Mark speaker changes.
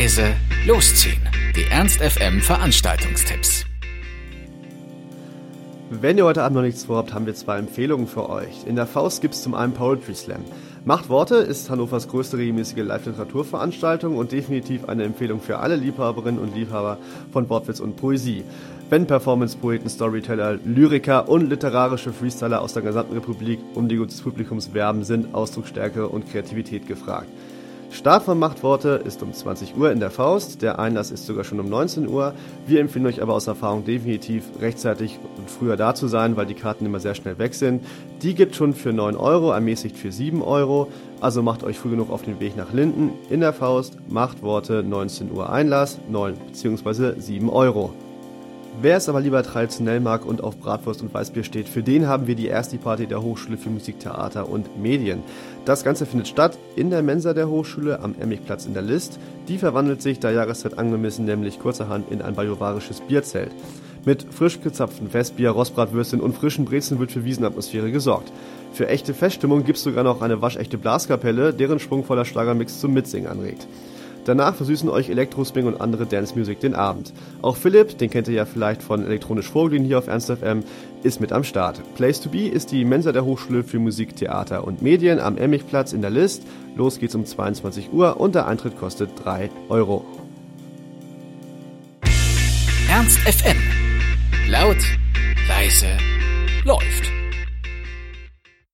Speaker 1: leise, losziehen. Die Ernst FM Veranstaltungstipps.
Speaker 2: Wenn ihr heute Abend noch nichts vorhabt, haben wir zwei Empfehlungen für euch. In der Faust gibt es zum einen Poetry Slam. Macht Worte ist Hannovers größte regelmäßige Live-Literaturveranstaltung und definitiv eine Empfehlung für alle Liebhaberinnen und Liebhaber von Wortwitz und Poesie. Wenn Performance-Poeten, Storyteller, Lyriker und literarische Freestyler aus der gesamten Republik um die Gunst des Publikums werben, sind Ausdrucksstärke und Kreativität gefragt. Start von Machtworte ist um 20 Uhr in der Faust, der Einlass ist sogar schon um 19 Uhr. Wir empfehlen euch aber aus Erfahrung definitiv rechtzeitig und früher da zu sein, weil die Karten immer sehr schnell weg sind. Die gibt schon für 9 Euro, ermäßigt für 7 Euro. Also macht euch früh genug auf den Weg nach Linden. In der Faust, Machtworte, 19 Uhr Einlass, 9 bzw. 7 Euro. Wer es aber lieber traditionell mag und auf Bratwurst und Weißbier steht, für den haben wir die erste Party der Hochschule für Musik, Theater und Medien. Das Ganze findet statt in der Mensa der Hochschule am Emmigplatz in der List. Die verwandelt sich der Jahreszeit angemessen nämlich kurzerhand in ein bajuwarisches Bierzelt. Mit frisch gezapften Festbier, Rostbratwürstchen und frischen Brezeln wird für Wiesenatmosphäre gesorgt. Für echte Feststimmung gibt es sogar noch eine waschechte Blaskapelle, deren schwungvoller Schlagermix zum Mitsingen anregt. Danach versüßen euch Elektrospring und andere Dance Music den Abend. Auch Philipp, den kennt ihr ja vielleicht von Elektronisch Vorglühen hier auf Ernst FM, ist mit am Start. Place to be ist die Mensa der Hochschule für Musik, Theater und Medien am Emmigplatz in der List. Los geht's um 22 Uhr und der Eintritt kostet 3 Euro.
Speaker 1: Ernst FM. Laut, leise, läuft.